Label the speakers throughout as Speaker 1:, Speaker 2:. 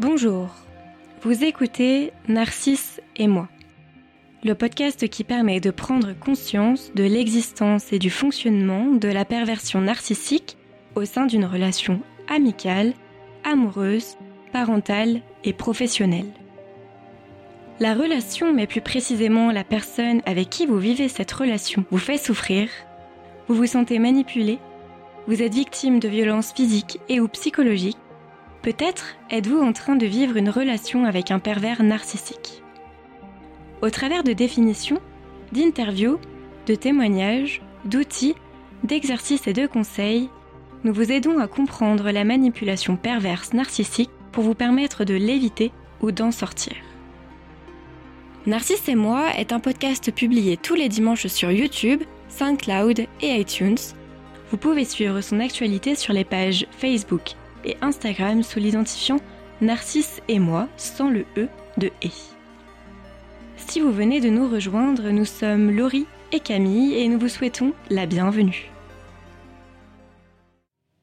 Speaker 1: Bonjour, vous écoutez Narcisse et moi, le podcast qui permet de prendre conscience de l'existence et du fonctionnement de la perversion narcissique au sein d'une relation amicale, amoureuse, parentale et professionnelle. La relation, mais plus précisément la personne avec qui vous vivez cette relation, vous fait souffrir, vous vous sentez manipulé, vous êtes victime de violences physiques et ou psychologiques, Peut-être êtes-vous en train de vivre une relation avec un pervers narcissique. Au travers de définitions, d'interviews, de témoignages, d'outils, d'exercices et de conseils, nous vous aidons à comprendre la manipulation perverse narcissique pour vous permettre de l'éviter ou d'en sortir. Narcisse et moi est un podcast publié tous les dimanches sur YouTube, SoundCloud et iTunes. Vous pouvez suivre son actualité sur les pages Facebook et Instagram sous l'identifiant Narcisse et moi sans le E de E. Si vous venez de nous rejoindre, nous sommes Laurie et Camille et nous vous souhaitons la bienvenue.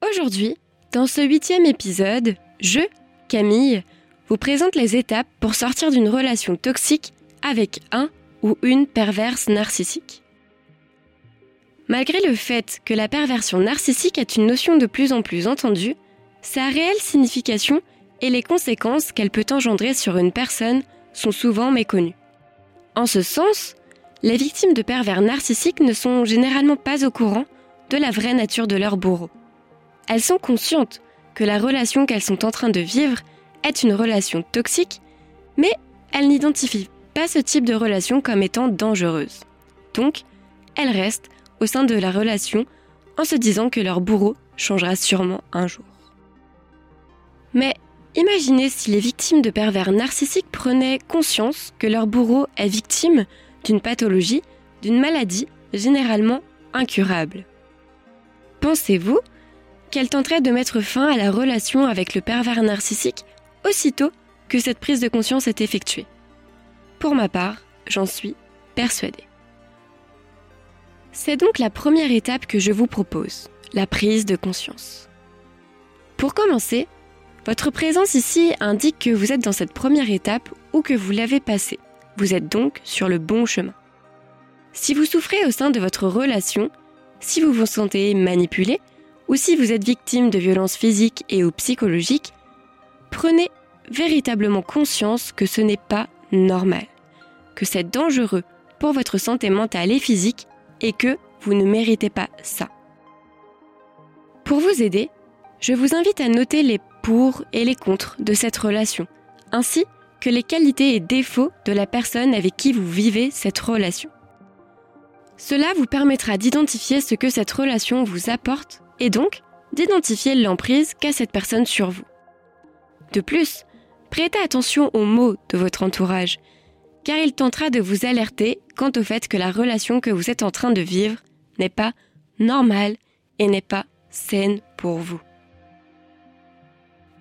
Speaker 1: Aujourd'hui, dans ce huitième épisode, je, Camille, vous présente les étapes pour sortir d'une relation toxique avec un ou une perverse narcissique. Malgré le fait que la perversion narcissique est une notion de plus en plus entendue, sa réelle signification et les conséquences qu'elle peut engendrer sur une personne sont souvent méconnues. En ce sens, les victimes de pervers narcissiques ne sont généralement pas au courant de la vraie nature de leur bourreau. Elles sont conscientes que la relation qu'elles sont en train de vivre est une relation toxique, mais elles n'identifient pas ce type de relation comme étant dangereuse. Donc, elles restent au sein de la relation en se disant que leur bourreau changera sûrement un jour. Mais imaginez si les victimes de pervers narcissiques prenaient conscience que leur bourreau est victime d'une pathologie, d'une maladie généralement incurable. Pensez-vous qu'elle tenterait de mettre fin à la relation avec le pervers narcissique aussitôt que cette prise de conscience est effectuée? Pour ma part, j'en suis persuadée. C'est donc la première étape que je vous propose, la prise de conscience. Pour commencer, votre présence ici indique que vous êtes dans cette première étape ou que vous l'avez passée. Vous êtes donc sur le bon chemin. Si vous souffrez au sein de votre relation, si vous vous sentez manipulé, ou si vous êtes victime de violences physiques et ou psychologiques, prenez véritablement conscience que ce n'est pas normal, que c'est dangereux pour votre santé mentale et physique et que vous ne méritez pas ça. Pour vous aider, je vous invite à noter les pour et les contre de cette relation, ainsi que les qualités et défauts de la personne avec qui vous vivez cette relation. Cela vous permettra d'identifier ce que cette relation vous apporte et donc d'identifier l'emprise qu'a cette personne sur vous. De plus, prêtez attention aux mots de votre entourage, car il tentera de vous alerter quant au fait que la relation que vous êtes en train de vivre n'est pas normale et n'est pas saine pour vous.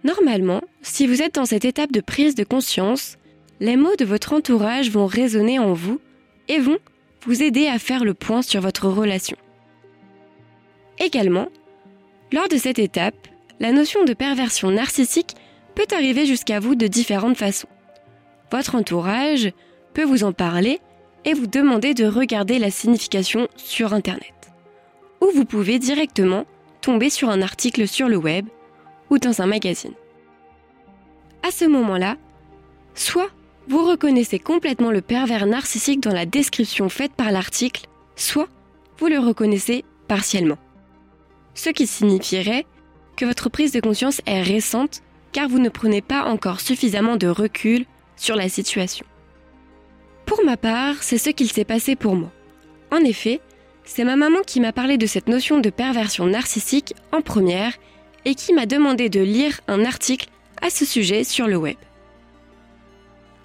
Speaker 1: Normalement, si vous êtes dans cette étape de prise de conscience, les mots de votre entourage vont résonner en vous et vont vous aider à faire le point sur votre relation. Également, lors de cette étape, la notion de perversion narcissique peut arriver jusqu'à vous de différentes façons. Votre entourage peut vous en parler et vous demander de regarder la signification sur Internet. Ou vous pouvez directement tomber sur un article sur le web ou dans un magazine. À ce moment-là, soit vous reconnaissez complètement le pervers narcissique dans la description faite par l'article, soit vous le reconnaissez partiellement. Ce qui signifierait que votre prise de conscience est récente car vous ne prenez pas encore suffisamment de recul sur la situation. Pour ma part, c'est ce qu'il s'est passé pour moi. En effet, c'est ma maman qui m'a parlé de cette notion de perversion narcissique en première et qui m'a demandé de lire un article à ce sujet sur le web.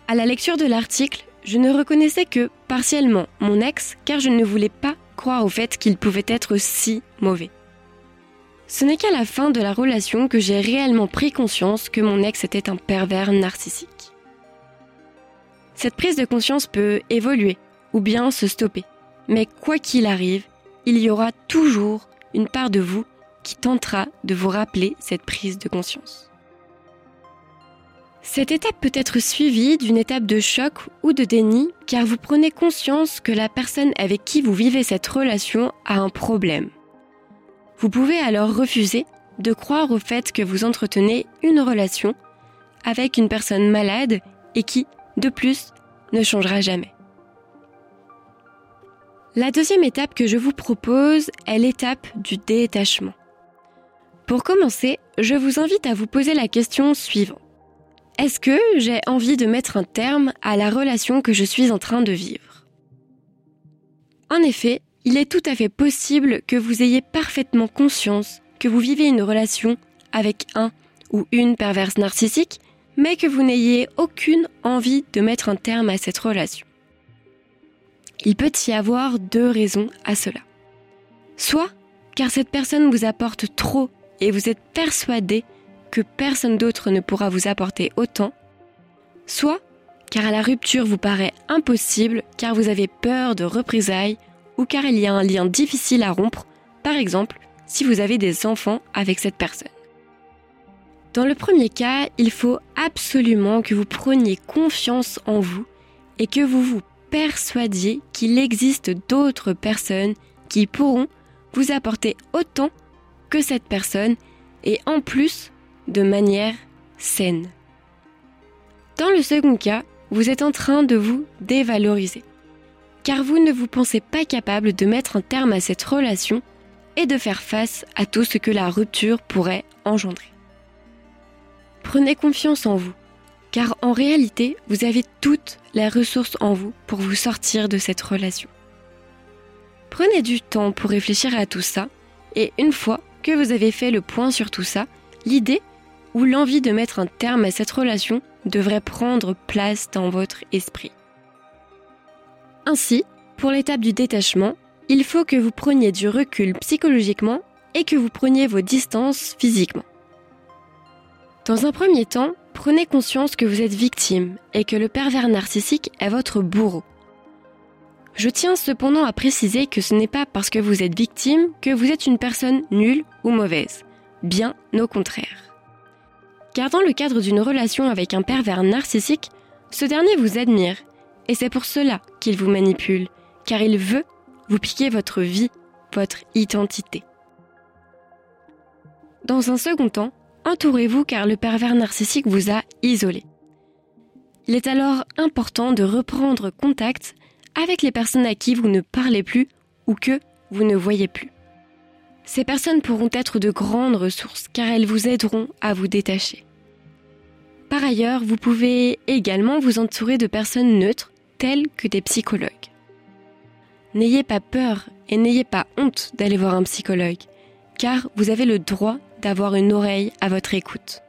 Speaker 1: À la lecture de l'article, je ne reconnaissais que partiellement mon ex car je ne voulais pas croire au fait qu'il pouvait être si mauvais. Ce n'est qu'à la fin de la relation que j'ai réellement pris conscience que mon ex était un pervers narcissique. Cette prise de conscience peut évoluer ou bien se stopper. Mais quoi qu'il arrive, il y aura toujours une part de vous qui tentera de vous rappeler cette prise de conscience. Cette étape peut être suivie d'une étape de choc ou de déni car vous prenez conscience que la personne avec qui vous vivez cette relation a un problème. Vous pouvez alors refuser de croire au fait que vous entretenez une relation avec une personne malade et qui, de plus, ne changera jamais. La deuxième étape que je vous propose est l'étape du détachement. Pour commencer, je vous invite à vous poser la question suivante. Est-ce que j'ai envie de mettre un terme à la relation que je suis en train de vivre? En effet, il est tout à fait possible que vous ayez parfaitement conscience que vous vivez une relation avec un ou une perverse narcissique, mais que vous n'ayez aucune envie de mettre un terme à cette relation. Il peut y avoir deux raisons à cela. Soit car cette personne vous apporte trop et vous êtes persuadé que personne d'autre ne pourra vous apporter autant, soit car la rupture vous paraît impossible car vous avez peur de représailles ou car il y a un lien difficile à rompre, par exemple si vous avez des enfants avec cette personne. Dans le premier cas, il faut absolument que vous preniez confiance en vous et que vous vous persuadiez qu'il existe d'autres personnes qui pourront vous apporter autant que cette personne et en plus de manière saine. Dans le second cas, vous êtes en train de vous dévaloriser, car vous ne vous pensez pas capable de mettre un terme à cette relation et de faire face à tout ce que la rupture pourrait engendrer. Prenez confiance en vous, car en réalité, vous avez toutes les ressources en vous pour vous sortir de cette relation. Prenez du temps pour réfléchir à tout ça, et une fois que vous avez fait le point sur tout ça, l'idée ou l'envie de mettre un terme à cette relation devrait prendre place dans votre esprit. Ainsi, pour l'étape du détachement, il faut que vous preniez du recul psychologiquement et que vous preniez vos distances physiquement. Dans un premier temps, prenez conscience que vous êtes victime et que le pervers narcissique est votre bourreau. Je tiens cependant à préciser que ce n'est pas parce que vous êtes victime que vous êtes une personne nulle ou mauvaise. Bien au contraire. Car dans le cadre d'une relation avec un pervers narcissique, ce dernier vous admire, et c'est pour cela qu'il vous manipule, car il veut vous piquer votre vie, votre identité. Dans un second temps, entourez-vous car le pervers narcissique vous a isolé. Il est alors important de reprendre contact avec les personnes à qui vous ne parlez plus ou que vous ne voyez plus. Ces personnes pourront être de grandes ressources car elles vous aideront à vous détacher. Par ailleurs, vous pouvez également vous entourer de personnes neutres telles que des psychologues. N'ayez pas peur et n'ayez pas honte d'aller voir un psychologue car vous avez le droit d'avoir une oreille à votre écoute.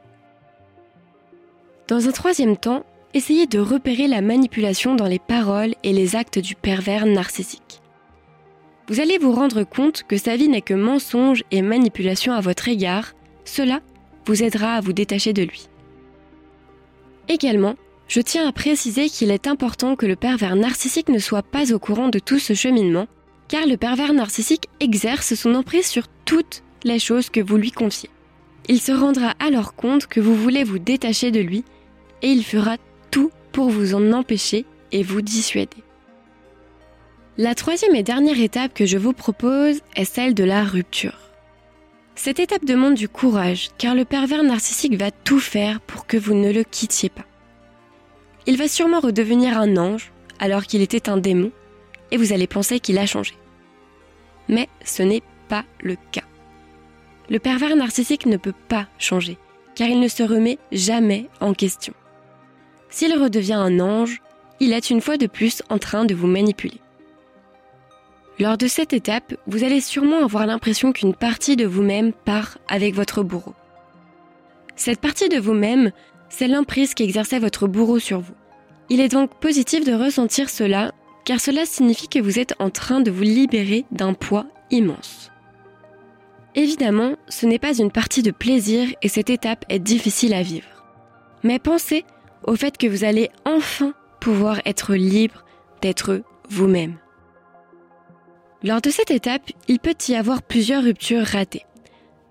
Speaker 1: Dans un troisième temps, essayez de repérer la manipulation dans les paroles et les actes du pervers narcissique vous allez vous rendre compte que sa vie n'est que mensonge et manipulation à votre égard, cela vous aidera à vous détacher de lui. Également, je tiens à préciser qu'il est important que le pervers narcissique ne soit pas au courant de tout ce cheminement, car le pervers narcissique exerce son emprise sur toutes les choses que vous lui confiez. Il se rendra alors compte que vous voulez vous détacher de lui, et il fera tout pour vous en empêcher et vous dissuader. La troisième et dernière étape que je vous propose est celle de la rupture. Cette étape demande du courage, car le pervers narcissique va tout faire pour que vous ne le quittiez pas. Il va sûrement redevenir un ange, alors qu'il était un démon, et vous allez penser qu'il a changé. Mais ce n'est pas le cas. Le pervers narcissique ne peut pas changer, car il ne se remet jamais en question. S'il redevient un ange, il est une fois de plus en train de vous manipuler. Lors de cette étape, vous allez sûrement avoir l'impression qu'une partie de vous-même part avec votre bourreau. Cette partie de vous-même, c'est l'emprise qu'exerçait votre bourreau sur vous. Il est donc positif de ressentir cela, car cela signifie que vous êtes en train de vous libérer d'un poids immense. Évidemment, ce n'est pas une partie de plaisir et cette étape est difficile à vivre. Mais pensez au fait que vous allez enfin pouvoir être libre d'être vous-même. Lors de cette étape, il peut y avoir plusieurs ruptures ratées.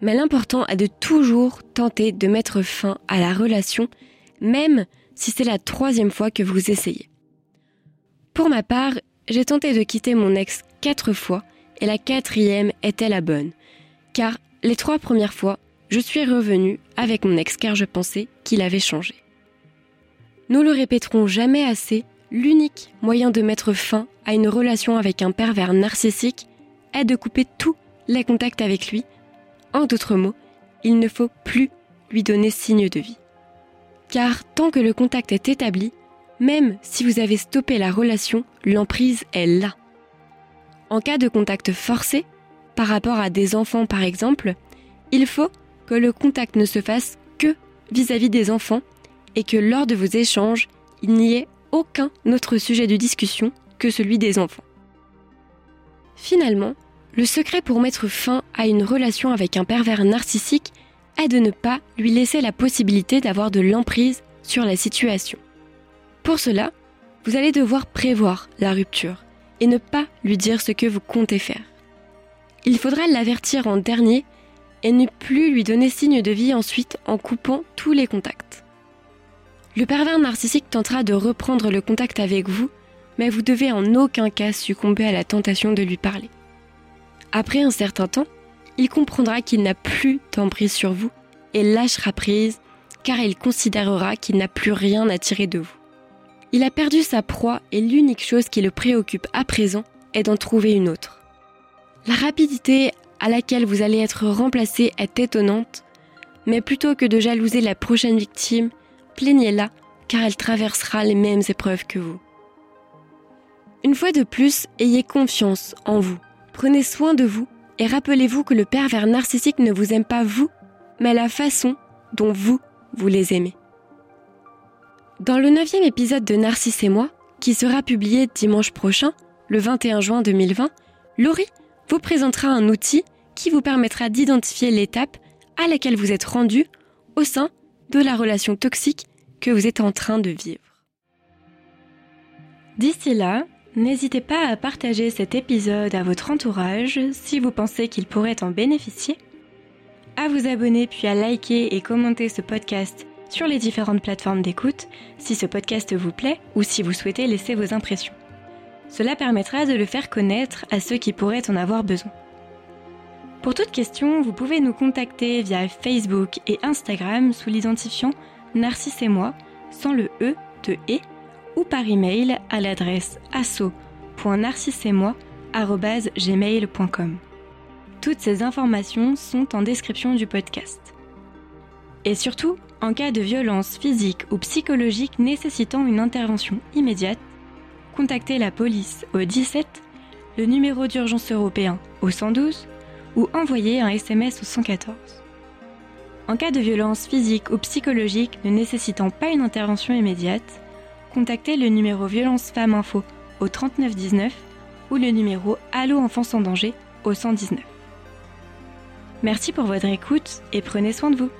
Speaker 1: Mais l'important est de toujours tenter de mettre fin à la relation, même si c'est la troisième fois que vous essayez. Pour ma part, j'ai tenté de quitter mon ex quatre fois et la quatrième était la bonne, car les trois premières fois, je suis revenue avec mon ex car je pensais qu'il avait changé. Nous le répéterons jamais assez, l'unique moyen de mettre fin à une relation avec un pervers narcissique est de couper tous les contacts avec lui. En d'autres mots, il ne faut plus lui donner signe de vie. Car tant que le contact est établi, même si vous avez stoppé la relation, l'emprise est là. En cas de contact forcé, par rapport à des enfants par exemple, il faut que le contact ne se fasse que vis-à-vis des enfants et que lors de vos échanges, il n'y ait aucun autre sujet de discussion que celui des enfants. Finalement, le secret pour mettre fin à une relation avec un pervers narcissique est de ne pas lui laisser la possibilité d'avoir de l'emprise sur la situation. Pour cela, vous allez devoir prévoir la rupture et ne pas lui dire ce que vous comptez faire. Il faudra l'avertir en dernier et ne plus lui donner signe de vie ensuite en coupant tous les contacts. Le pervers narcissique tentera de reprendre le contact avec vous, mais vous devez en aucun cas succomber à la tentation de lui parler. Après un certain temps, il comprendra qu'il n'a plus d'emprise sur vous et lâchera prise car il considérera qu'il n'a plus rien à tirer de vous. Il a perdu sa proie et l'unique chose qui le préoccupe à présent est d'en trouver une autre. La rapidité à laquelle vous allez être remplacé est étonnante, mais plutôt que de jalouser la prochaine victime, plaignez-la car elle traversera les mêmes épreuves que vous. Une fois de plus, ayez confiance en vous, prenez soin de vous et rappelez-vous que le pervers narcissique ne vous aime pas vous, mais la façon dont vous, vous les aimez. Dans le neuvième épisode de Narcisse et moi, qui sera publié dimanche prochain, le 21 juin 2020, Laurie vous présentera un outil qui vous permettra d'identifier l'étape à laquelle vous êtes rendu au sein de la relation toxique que vous êtes en train de vivre. D'ici là, n'hésitez pas à partager cet épisode à votre entourage si vous pensez qu'il pourrait en bénéficier, à vous abonner puis à liker et commenter ce podcast sur les différentes plateformes d'écoute si ce podcast vous plaît ou si vous souhaitez laisser vos impressions. Cela permettra de le faire connaître à ceux qui pourraient en avoir besoin. Pour toute question, vous pouvez nous contacter via Facebook et Instagram sous l'identifiant Narcisse et moi, sans le E de E, ou par email à l'adresse asso.narcissemoi.gmail.com. Toutes ces informations sont en description du podcast. Et surtout, en cas de violence physique ou psychologique nécessitant une intervention immédiate, contactez la police au 17, le numéro d'urgence européen au 112 ou envoyer un SMS au 114. En cas de violence physique ou psychologique ne nécessitant pas une intervention immédiate, contactez le numéro Violence Femmes Info au 3919 ou le numéro Allo Enfance en danger au 119. Merci pour votre écoute et prenez soin de vous.